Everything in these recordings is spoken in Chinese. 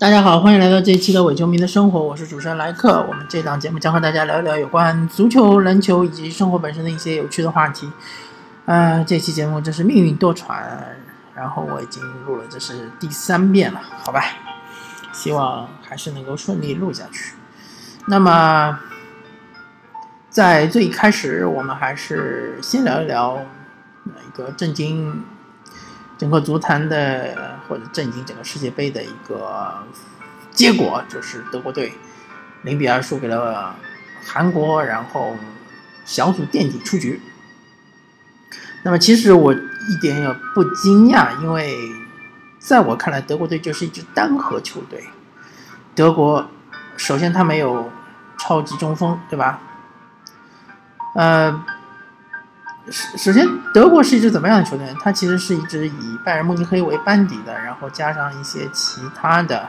大家好，欢迎来到这一期的伪球迷的生活，我是主持人莱克。我们这档节目将和大家聊一聊有关足球、篮球以及生活本身的一些有趣的话题。呃，这期节目真是命运多舛，然后我已经录了，这是第三遍了，好吧？希望还是能够顺利录下去。那么，在最开始，我们还是先聊一聊一个震惊。整个足坛的或者震惊整个世界杯的一个结果，就是德国队零比二输给了韩国，然后小组垫底出局。那么其实我一点也不惊讶，因为在我看来，德国队就是一支单核球队。德国首先他没有超级中锋，对吧？呃。首首先，德国是一支怎么样的球队？它其实是一支以拜仁慕尼黑为班底的，然后加上一些其他的，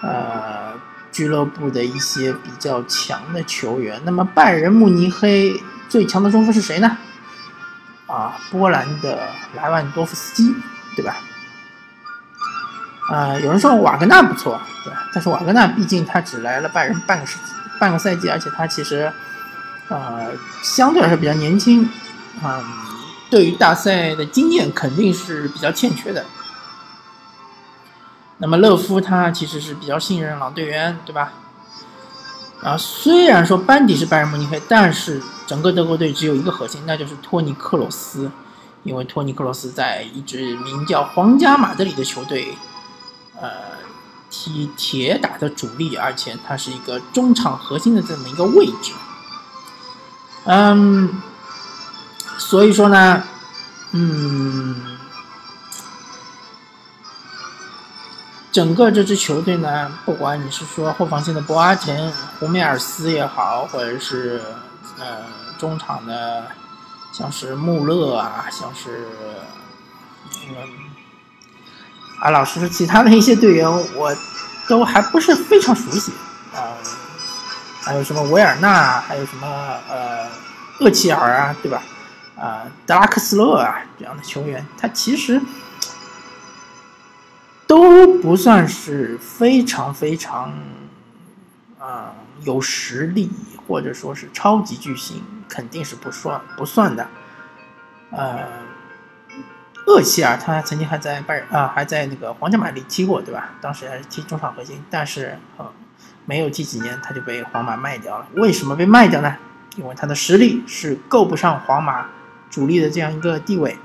呃，俱乐部的一些比较强的球员。那么，拜仁慕尼黑最强的中锋是谁呢？啊，波兰的莱万多夫斯基，对吧？啊，有人说瓦格纳不错，对，但是瓦格纳毕竟他只来了拜仁半个世半个赛季，而且他其实。呃，相对来说比较年轻，啊，对于大赛的经验肯定是比较欠缺的。那么勒夫他其实是比较信任老队员，对吧？啊，虽然说班底是拜仁慕尼黑，但是整个德国队只有一个核心，那就是托尼克罗斯，因为托尼克罗斯在一支名叫皇家马德里的球队，呃，踢铁打的主力，而且他是一个中场核心的这么一个位置。嗯，所以说呢，嗯，整个这支球队呢，不管你是说后防线的博阿滕、胡梅尔斯也好，或者是呃中场的像是穆勒啊，像是嗯啊，老师，其他的一些队员我都还不是非常熟悉啊。还有什么维尔纳，还有什么呃厄齐尔啊，对吧？啊，德拉克斯勒啊这样的球员，他其实都不算是非常非常啊有实力，或者说是超级巨星，肯定是不算不算的。呃，厄齐尔他曾经还在拜啊还在那个皇家马德里踢过，对吧？当时还是踢中场核心，但是呃。没有踢几年，他就被皇马卖掉了。为什么被卖掉呢？因为他的实力是够不上皇马主力的这样一个地位。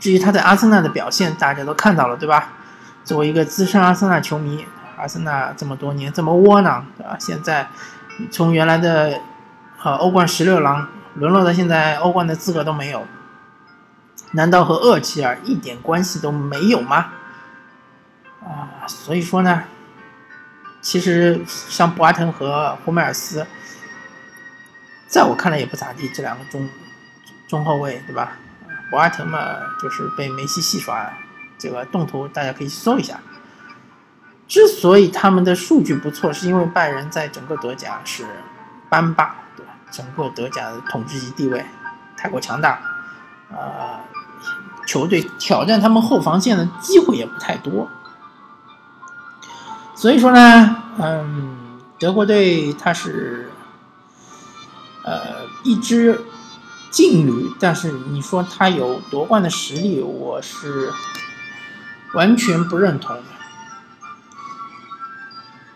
至于他在阿森纳的表现，大家都看到了，对吧？作为一个资深阿森纳球迷，阿森纳这么多年这么窝囊，对吧？现在从原来的呃欧冠十六郎沦落到现在欧冠的资格都没有，难道和厄齐尔一点关系都没有吗？啊，所以说呢。其实像博阿滕和胡梅尔斯，在我看来也不咋地，这两个中中后卫，对吧？博阿滕嘛，就是被梅西戏耍，这个动图大家可以搜一下。之所以他们的数据不错，是因为拜仁在整个德甲是班霸，对吧？整个德甲的统治级地位太过强大，呃，球队挑战他们后防线的机会也不太多。所以说呢，嗯，德国队他是，呃，一支劲旅，但是你说他有夺冠的实力，我是完全不认同的。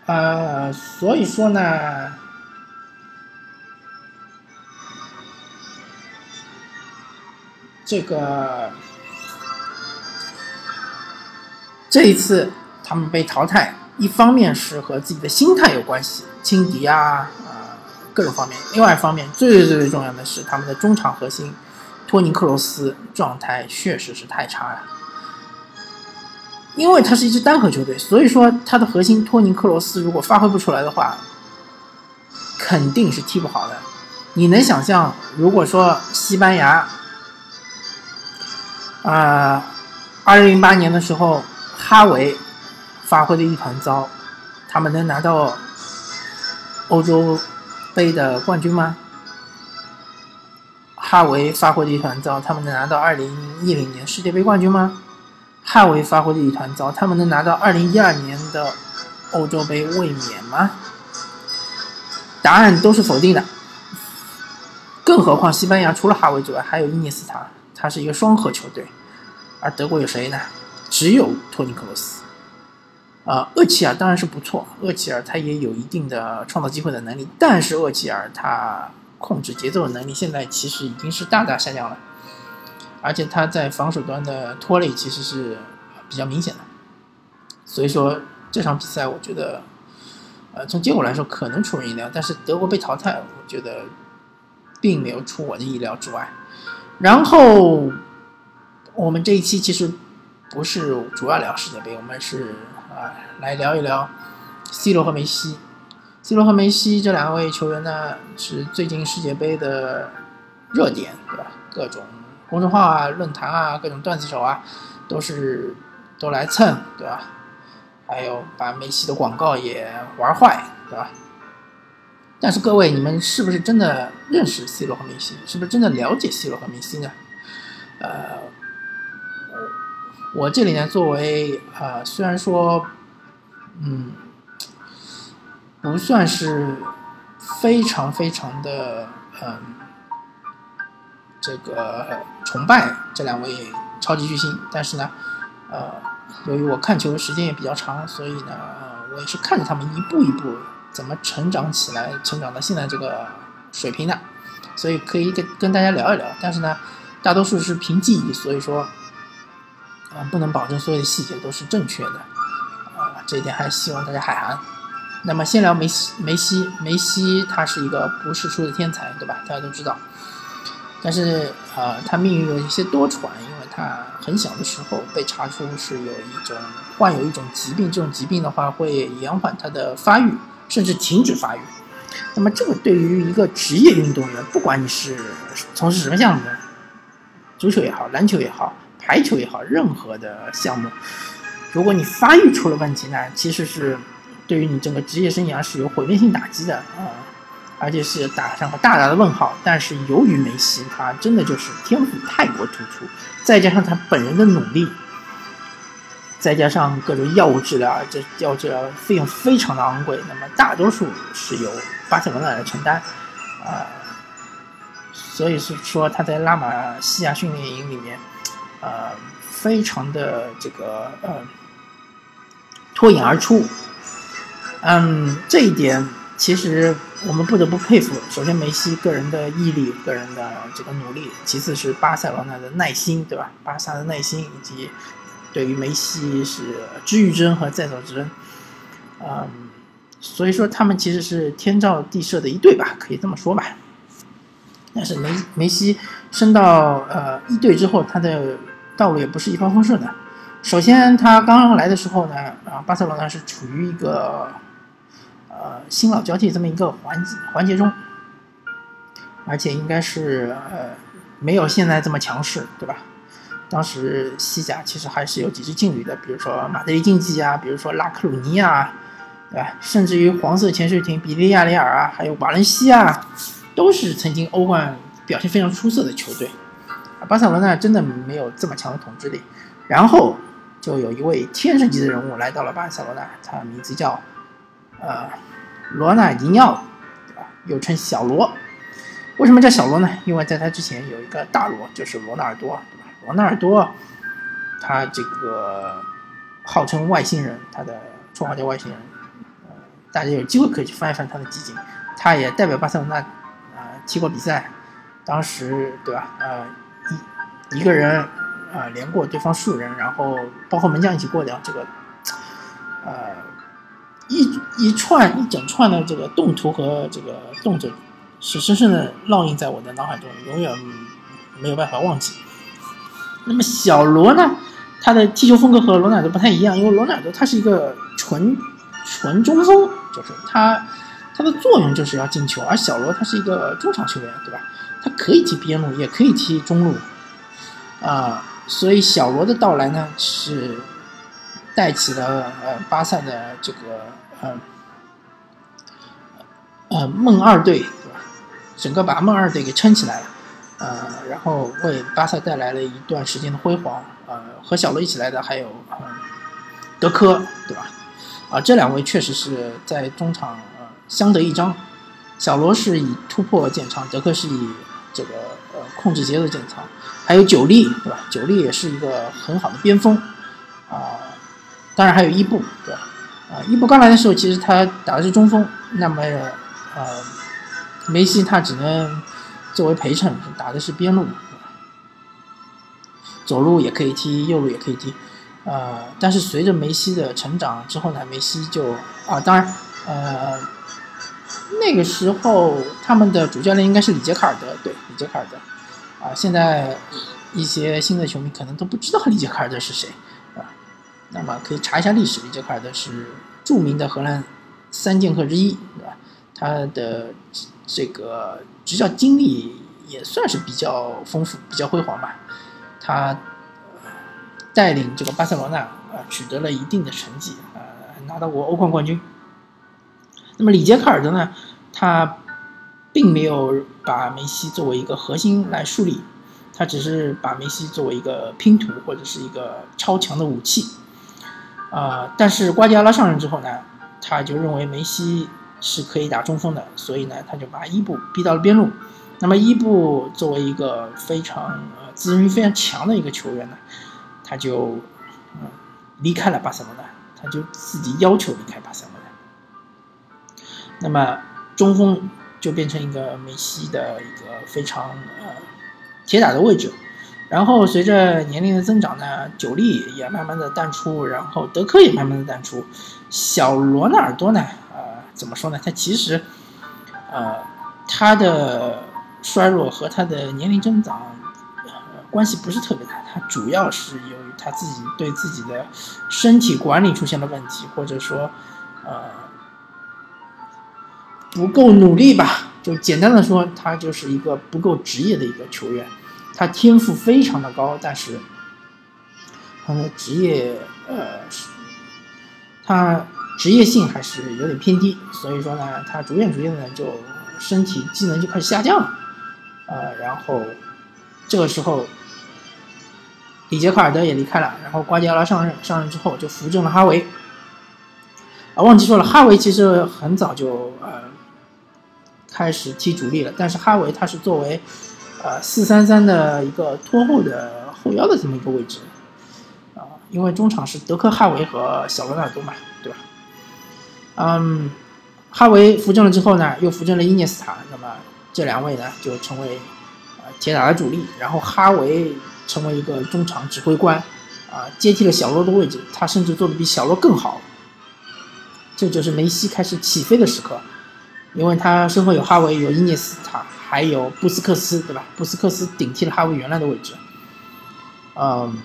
呃，所以说呢，这个这一次他们被淘汰。一方面是和自己的心态有关系，轻敌啊，啊，各种方面。另外一方面，最最最最重要的是他们的中场核心托尼克罗斯状态确实是太差了。因为他是一支单核球队，所以说他的核心托尼克罗斯如果发挥不出来的话，肯定是踢不好的。你能想象，如果说西班牙，啊，二零零八年的时候，哈维。发挥的一团糟，他们能拿到欧洲杯的冠军吗？哈维发挥的一团糟，他们能拿到二零一零年世界杯冠军吗？哈维发挥的一团糟，他们能拿到二零一二年的欧洲杯卫冕吗？答案都是否定的。更何况西班牙除了哈维之外，还有伊涅斯塔，他是一个双核球队。而德国有谁呢？只有托尼克罗斯。啊，厄齐尔当然是不错，厄齐尔他也有一定的创造机会的能力，但是厄齐尔他控制节奏的能力现在其实已经是大大下降了，而且他在防守端的拖累其实是比较明显的。所以说这场比赛，我觉得，呃，从结果来说可能出人意料，但是德国被淘汰，我觉得并没有出我的意料之外。然后我们这一期其实不是主要聊世界杯，我们是。来聊一聊 C 罗和梅西。C 罗和梅西这两位球员呢，是最近世界杯的热点，对吧？各种公众号啊、论坛啊、各种段子手啊，都是都来蹭，对吧？还有把梅西的广告也玩坏，对吧？但是各位，你们是不是真的认识 C 罗和梅西？是不是真的了解 C 罗和梅西呢？呃。我这里呢，作为呃，虽然说，嗯，不算是非常非常的嗯，这个崇拜这两位超级巨星，但是呢，呃，由于我看球的时间也比较长，所以呢，我也是看着他们一步一步怎么成长起来，成长到现在这个水平的，所以可以跟跟大家聊一聊。但是呢，大多数是凭记忆，所以说。啊，不能保证所有的细节都是正确的，啊，这一点还希望大家海涵。那么先聊梅西，梅西，梅西他是一个不世出的天才，对吧？大家都知道。但是啊，他命运有一些多舛，因为他很小的时候被查出是有一种患有一种疾病，这种疾病的话会延缓他的发育，甚至停止发育。那么这个对于一个职业运动员，不管你是从事什么项目，足球也好，篮球也好。排球也好，任何的项目，如果你发育出了问题呢，其实是对于你整个职业生涯是有毁灭性打击的啊，而且是打上个大大的问号。但是由于梅西他真的就是天赋太过突出，再加上他本人的努力，再加上各种药物治疗，这药治疗费用非常的昂贵，那么大多数是由巴塞罗那来承担啊，所以是说他在拉玛西亚训练营里面。呃，非常的这个呃脱颖而出，嗯，这一点其实我们不得不佩服。首先，梅西个人的毅力、个人的这个努力；其次是巴塞罗那的耐心，对吧？巴萨的耐心以及对于梅西是知遇之恩和在所之恩，嗯，所以说他们其实是天造地设的一对吧，可以这么说吧。但是梅梅西升到呃一队之后，他的道路也不是一帆风顺的。首先，他刚刚来的时候呢，啊，巴塞罗那是处于一个呃新老交替这么一个环环节中，而且应该是呃没有现在这么强势，对吧？当时西甲其实还是有几支劲旅的，比如说马德里竞技啊，比如说拉克鲁尼啊，对吧？甚至于黄色潜水艇比利亚雷尔啊，还有瓦伦西亚，都是曾经欧冠表现非常出色的球队。巴塞罗那真的没有这么强的统治力，然后就有一位天神级的人物来到了巴塞罗那，他名字叫呃罗纳尼奥，又称小罗。为什么叫小罗呢？因为在他之前有一个大罗，就是罗纳尔多，对吧？罗纳尔多他这个号称外星人，他的绰号叫外星人。呃，大家有机会可以去翻一翻他的集锦，他也代表巴塞罗那呃踢过比赛，当时对吧？呃。一个人啊，连过对方数人，然后包括门将一起过掉，这个呃一一串一整串的这个动图和这个动作，是深深的烙印在我的脑海中，永远没有办法忘记。那么小罗呢，他的踢球风格和罗纳尔多不太一样，因为罗纳尔多他是一个纯纯中锋，就是他他的作用就是要进球，而小罗他是一个中场球员，对吧？他可以踢边路，也可以踢中路。啊，所以小罗的到来呢，是带起了呃巴萨的这个呃呃梦二队，对吧？整个把梦二队给撑起来了。呃，然后为巴萨带来了一段时间的辉煌。呃，和小罗一起来的还有呃德科，对吧？啊，这两位确实是在中场呃相得益彰。小罗是以突破见长，德科是以这个控制节奏见长。还有久利，对吧？久利也是一个很好的边锋啊。当然还有伊布，对吧？啊，伊布刚来的时候其实他打的是中锋，那么呃梅西他只能作为陪衬，打的是边路，左路也可以踢，右路也可以踢。呃，但是随着梅西的成长之后呢，梅西就啊，当然呃那个时候他们的主教练应该是里杰卡尔德，对，里杰卡尔德。啊，现在一些新的球迷可能都不知道里杰卡尔德是谁，啊，那么可以查一下历史，里杰卡尔德是著名的荷兰三剑客之一，对吧？他的这个执教经历也算是比较丰富、比较辉煌吧。他带领这个巴塞罗那啊取得了一定的成绩，啊，拿到过欧冠冠军。那么里杰卡尔德呢，他。并没有把梅西作为一个核心来树立，他只是把梅西作为一个拼图或者是一个超强的武器，啊！但是瓜迪奥拉上任之后呢，他就认为梅西是可以打中锋的，所以呢，他就把伊布逼到了边路。那么伊布作为一个非常呃自尊心非常强的一个球员呢，他就嗯离开了巴塞罗那，他就自己要求离开巴塞罗那。那么中锋。就变成一个梅西的一个非常呃铁打的位置，然后随着年龄的增长呢，久利也慢慢的淡出，然后德科也慢慢的淡出，小罗纳尔多呢，呃，怎么说呢？他其实，呃，他的衰弱和他的年龄增长关系不是特别大，他主要是由于他自己对自己的身体管理出现了问题，或者说，呃。不够努力吧？就简单的说，他就是一个不够职业的一个球员。他天赋非常的高，但是他的职业呃，他职业性还是有点偏低。所以说呢，他逐渐逐渐的就身体机能就开始下降了。呃，然后这个时候，里杰卡尔德也离开了，然后瓜迪奥拉上任上任之后就扶正了哈维。啊，忘记说了，哈维其实很早就呃。开始踢主力了，但是哈维他是作为，呃四三三的一个拖后的后腰的这么一个位置，啊，因为中场是德科、哈维和小罗纳尔多嘛，对吧？嗯，哈维扶正了之后呢，又扶正了伊涅斯塔，那么这两位呢就成为呃铁打的主力，然后哈维成为一个中场指挥官，啊，接替了小罗的位置，他甚至做的比小罗更好，这就是梅西开始起飞的时刻。因为他身后有哈维，有伊涅斯塔，还有布斯克斯，对吧？布斯克斯顶替了哈维原来的位置，嗯，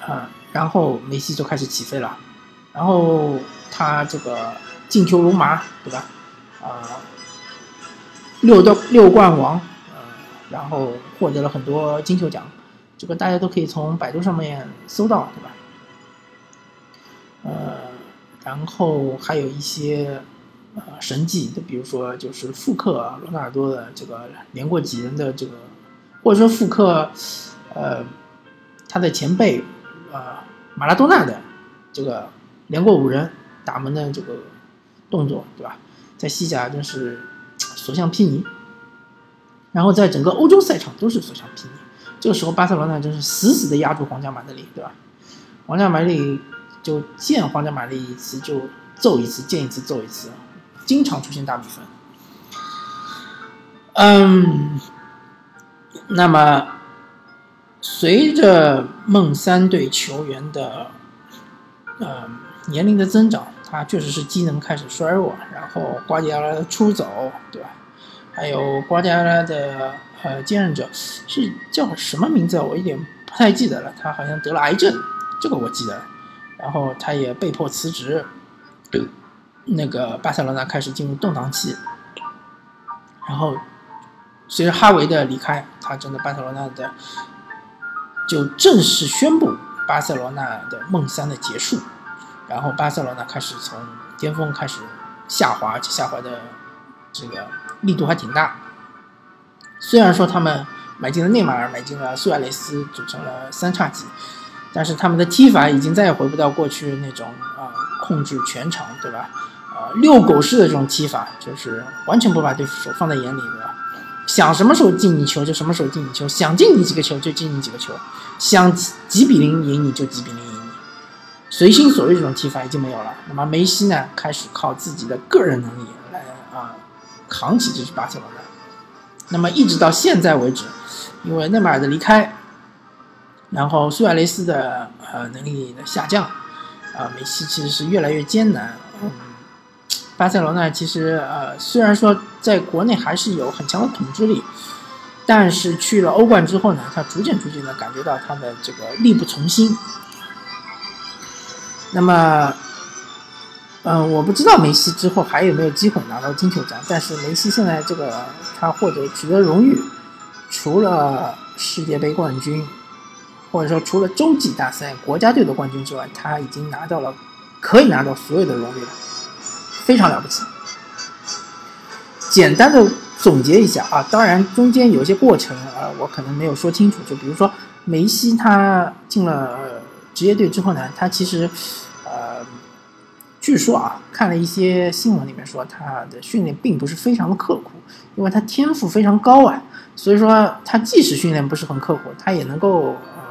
啊，然后梅西就开始起飞了，然后他这个进球如麻，对吧？啊，六的六冠王，呃，然后获得了很多金球奖，这个大家都可以从百度上面搜到，对吧？呃，然后还有一些。呃，神迹，就比如说，就是复刻罗纳尔多的这个连过几人的这个，或者说复刻，呃，他的前辈，呃，马拉多纳的这个连过五人打门的这个动作，对吧？在西甲真是所向披靡，然后在整个欧洲赛场都是所向披靡。这个时候，巴塞罗那真是死死的压住皇家马德里，对吧？皇家马德里就见皇家马德里一次就揍一次，见一次揍一次。经常出现大比分，嗯，那么随着梦三队球员的呃年龄的增长，他确实是机能开始衰弱，然后瓜迪奥拉的出走，对吧？还有瓜迪奥拉的呃继任者是叫什么名字？我有点不太记得了。他好像得了癌症，这个我记得。然后他也被迫辞职。那个巴塞罗那开始进入动荡期，然后随着哈维的离开，他真的巴塞罗那的就正式宣布巴塞罗那的梦三的结束，然后巴塞罗那开始从巅峰开始下滑，下滑的这个力度还挺大，虽然说他们买进了内马尔，买进了苏亚雷斯，组成了三叉戟，但是他们的踢法已经再也回不到过去那种啊控制全场，对吧？啊，遛狗式的这种踢法，就是完全不把对手放在眼里，对吧？想什么时候进你球就什么时候进你球，想进你几个球就进你几个球，想几比零赢你就几比零赢你，随心所欲这种踢法已经没有了。那么梅西呢，开始靠自己的个人能力来啊扛起这支巴塞罗那。那么一直到现在为止，因为内马尔的离开，然后苏亚雷斯的呃能力的下降，啊，梅西其实是越来越艰难。巴塞罗那其实呃虽然说在国内还是有很强的统治力，但是去了欧冠之后呢，他逐渐逐渐的感觉到他的这个力不从心。那么。嗯，我不知道梅西之后还有没有机会拿到金球奖，但是梅西现在这个他获得取得荣誉，除了世界杯冠军，或者说除了洲际大赛国家队的冠军之外，他已经拿到了可以拿到所有的荣誉了，非常了不起。简单的总结一下啊，当然中间有一些过程啊，我可能没有说清楚，就比如说梅西他进了职业队之后呢，他其实。呃据说啊，看了一些新闻里面说他的训练并不是非常的刻苦，因为他天赋非常高啊，所以说他即使训练不是很刻苦，他也能够呃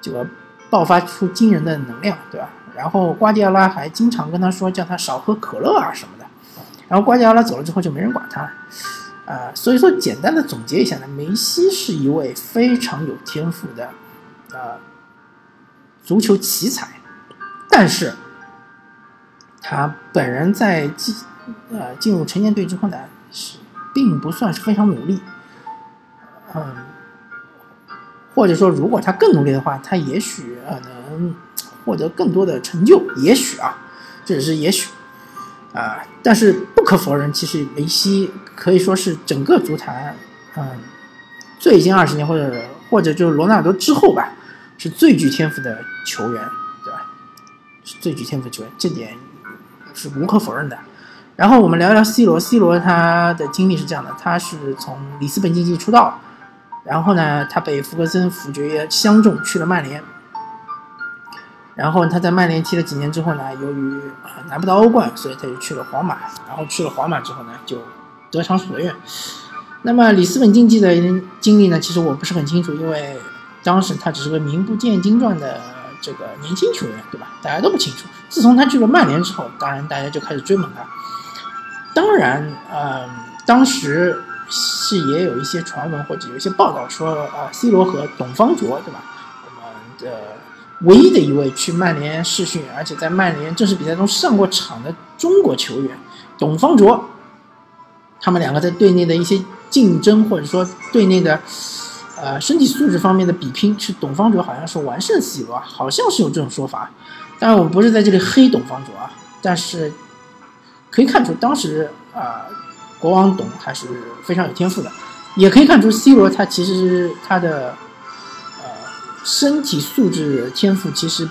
这个爆发出惊人的能量，对吧？然后瓜迪奥拉还经常跟他说叫他少喝可乐啊什么的，然后瓜迪奥拉走了之后就没人管他，啊，所以说简单的总结一下呢，梅西是一位非常有天赋的啊足球奇才，但是。他本人在进呃进入成年队之后呢，是并不算是非常努力，嗯，或者说如果他更努力的话，他也许呃能获得更多的成就，也许啊，这只是也许啊，但是不可否认，其实梅西可以说是整个足坛嗯最近二十年或者或者就是罗纳尔多之后吧，是最具天赋的球员，对吧？是最具天赋球员，这点。是无可否认的。然后我们聊聊 C 罗，C 罗他的经历是这样的：他是从里斯本竞技出道，然后呢，他被福格森辅决相中，去了曼联。然后他在曼联踢了几年之后呢，由于拿不到欧冠，所以他就去了皇马。然后去了皇马之后呢，就得偿所愿。那么里斯本竞技的经历呢，其实我不是很清楚，因为当时他只是个名不见经传的。这个年轻球员，对吧？大家都不清楚。自从他去了曼联之后，当然大家就开始追捧他。当然，嗯，当时是也有一些传闻或者有一些报道说，啊，C 罗和董方卓，对吧？我们的唯一的一位去曼联试训，而且在曼联正式比赛中上过场的中国球员董方卓，他们两个在队内的一些竞争，或者说队内的。呃，身体素质方面的比拼是董方卓好像是完胜 C 罗，好像是有这种说法。当然，我们不是在这里黑董方卓啊，但是可以看出当时啊，国王董还是非常有天赋的。也可以看出 C 罗他其实他的身体素质天赋其实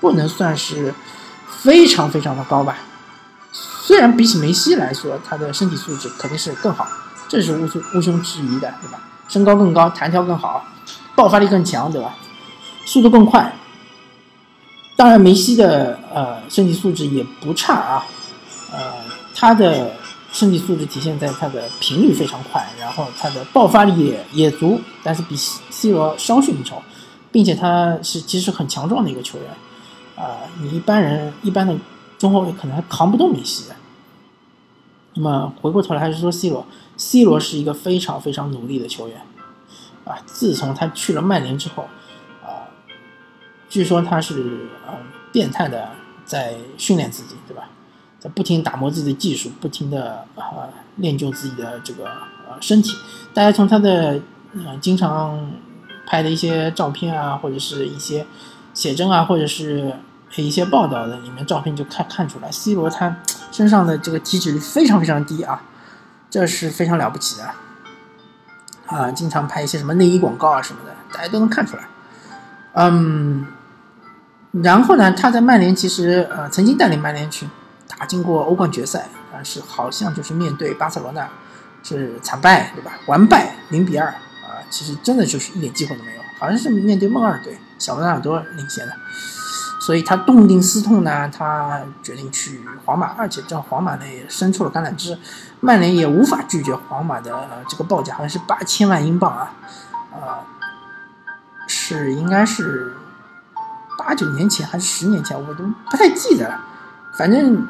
不能算是非常非常的高吧。虽然比起梅西来说，他的身体素质肯定是更好，这是毋庸毋庸置疑的，对吧？身高更高，弹跳更好，爆发力更强，对吧？速度更快。当然，梅西的呃身体素质也不差啊，呃，他的身体素质体现在他的频率非常快，然后他的爆发力也也足，但是比 C 罗稍逊一筹，并且他是其实很强壮的一个球员，啊，你一般人一般的中后卫可能还扛不动梅西。那么回过头来还是说 C 罗。C 罗是一个非常非常努力的球员，啊，自从他去了曼联之后，啊，据说他是呃变态的在训练自己，对吧？在不停打磨自己的技术，不停的啊练就自己的这个呃身体。大家从他的呃经常拍的一些照片啊，或者是一些写真啊，或者是一些报道的里面照片就看看出来，C 罗他身上的这个体脂率非常非常低啊。这是非常了不起的，啊，经常拍一些什么内衣广告啊什么的，大家都能看出来。嗯，然后呢，他在曼联其实呃曾经带领曼联去打进过欧冠决赛，但是好像就是面对巴塞罗那，是惨败，对吧？完败零比二，其实真的就是一点机会都没有，好像是面对梦二队，小罗纳尔多领衔的，所以他痛定思痛呢，他决定去皇马，而且这皇马呢也伸出了橄榄枝，曼联也无法拒绝皇马的这个报价，好像是八千万英镑啊，啊，是应该是八九年前还是十年前，我都不太记得了，反正。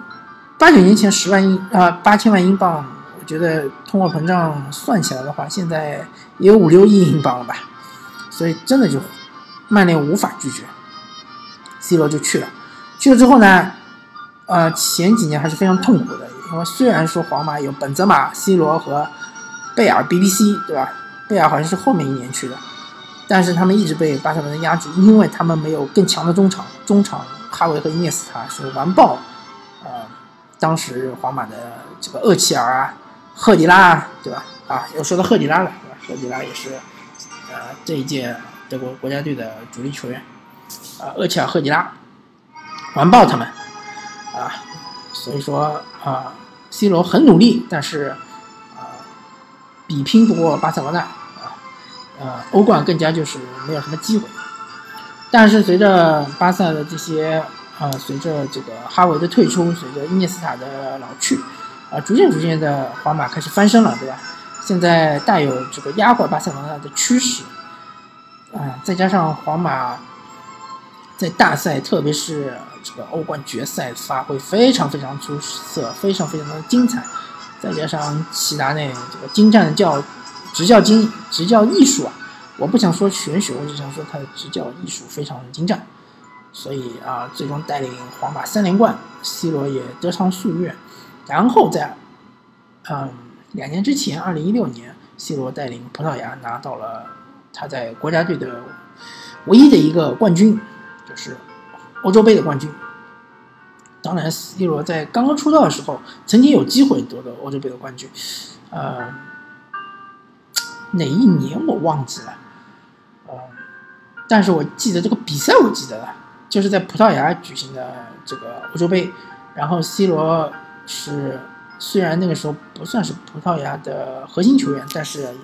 八九年前十万英啊八千万英镑，觉得通货膨胀算起来的话，现在也有五六亿英镑了吧，所以真的就曼联无法拒绝，C 罗就去了，去了之后呢，呃前几年还是非常痛苦的，因为虽然说皇马有本泽马、C 罗和贝尔、BBC 对吧？贝尔好像是后面一年去的，但是他们一直被巴塞罗那压制，因为他们没有更强的中场，中场哈维和伊涅斯塔是完爆。呃当时皇马的这个厄齐尔啊、赫迪拉，对吧？啊，又说到赫迪拉了，对吧？赫迪拉也是，呃，这一届德国国家队的主力球员，啊，厄齐尔、赫迪拉完爆他们，啊，所以说啊，C 罗很努力，但是啊，比拼不过巴塞罗那，啊，呃，欧冠更加就是没有什么机会。但是随着巴萨的这些。啊，随着这个哈维的退出，随着伊涅斯塔的老去，啊，逐渐逐渐的皇马开始翻身了，对吧？现在带有这个压过巴塞罗那的趋势，啊，再加上皇马在大赛，特别是这个欧冠决赛发挥非常非常出色，非常非常的精彩，再加上齐达内这个精湛的教执教精执教艺术啊，我不想说玄学，我只想说他的执教艺术非常的精湛。所以啊，最终带领皇马三连冠，C 罗也得偿夙愿。然后在，嗯，两年之前，二零一六年，C 罗带领葡萄牙拿到了他在国家队的唯一的一个冠军，就是欧洲杯的冠军。当然，C 罗在刚刚出道的时候，曾经有机会夺得欧洲杯的冠军，呃，哪一年我忘记了，呃，但是我记得这个比赛，我记得了。就是在葡萄牙举行的这个欧洲杯，然后 C 罗是虽然那个时候不算是葡萄牙的核心球员，但是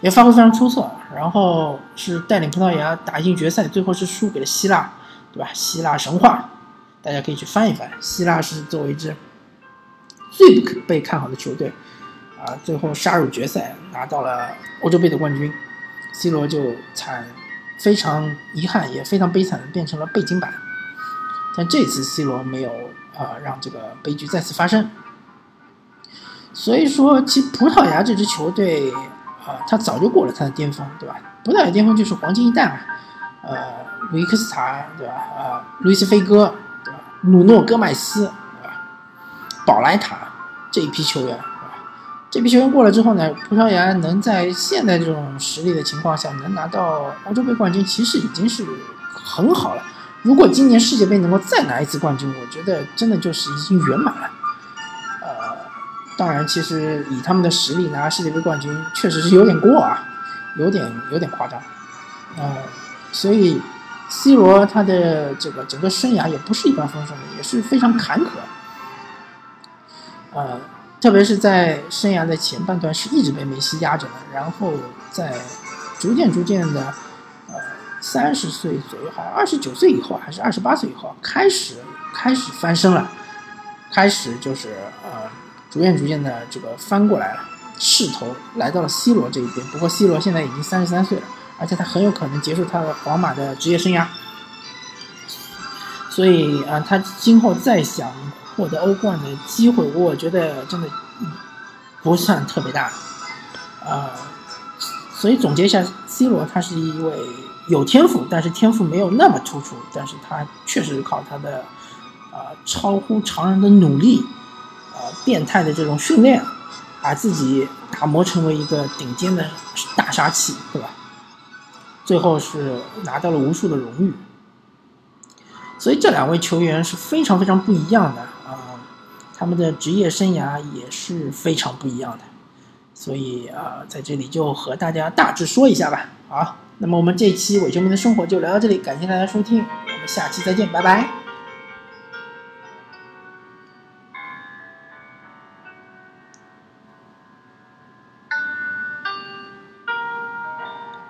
也发挥非常出色。然后是带领葡萄牙打进决赛，最后是输给了希腊，对吧？希腊神话，大家可以去翻一翻。希腊是作为一支最不可被看好的球队，啊，最后杀入决赛，拿到了欧洲杯的冠军，C 罗就惨。非常遗憾，也非常悲惨的变成了背景板。但这次 C 罗没有啊让这个悲剧再次发生。所以说，其葡萄牙这支球队啊，他早就过了他的巅峰，对吧？葡萄牙巅峰就是黄金一代嘛，呃，卢伊克斯塔，对吧？啊，路易斯菲戈，对吧？努诺戈麦斯，对吧？宝莱塔这一批球员。这批球员过了之后呢，葡萄牙能在现在这种实力的情况下能拿到欧洲杯冠军，其实已经是很好了。如果今年世界杯能够再拿一次冠军，我觉得真的就是已经圆满了。呃，当然，其实以他们的实力拿世界杯冠军确实是有点过啊，有点有点夸张。呃，所以 C 罗他的这个整个生涯也不是一帆风顺的，也是非常坎坷。呃。特别是在生涯的前半段是一直被梅西压着的，然后在逐渐逐渐的，三十岁左右，好像二十九岁以后还是二十八岁以后开始开始翻身了，开始就是呃，逐渐逐渐的这个翻过来了，势头来到了 C 罗这一边。不过 C 罗现在已经三十三岁了，而且他很有可能结束他的皇马的职业生涯，所以啊，他今后再想。获得欧冠的机会，我觉得真的不算特别大，啊，所以总结一下，C 罗他是一位有天赋，但是天赋没有那么突出，但是他确实靠他的啊超乎常人的努力，啊变态的这种训练，把自己打磨成为一个顶尖的大杀器，对吧？最后是拿到了无数的荣誉，所以这两位球员是非常非常不一样的啊。他们的职业生涯也是非常不一样的，所以啊，在这里就和大家大致说一下吧。好，那么我们这一期伪球迷的生活就聊到这里，感谢大家收听，我们下期再见，拜拜。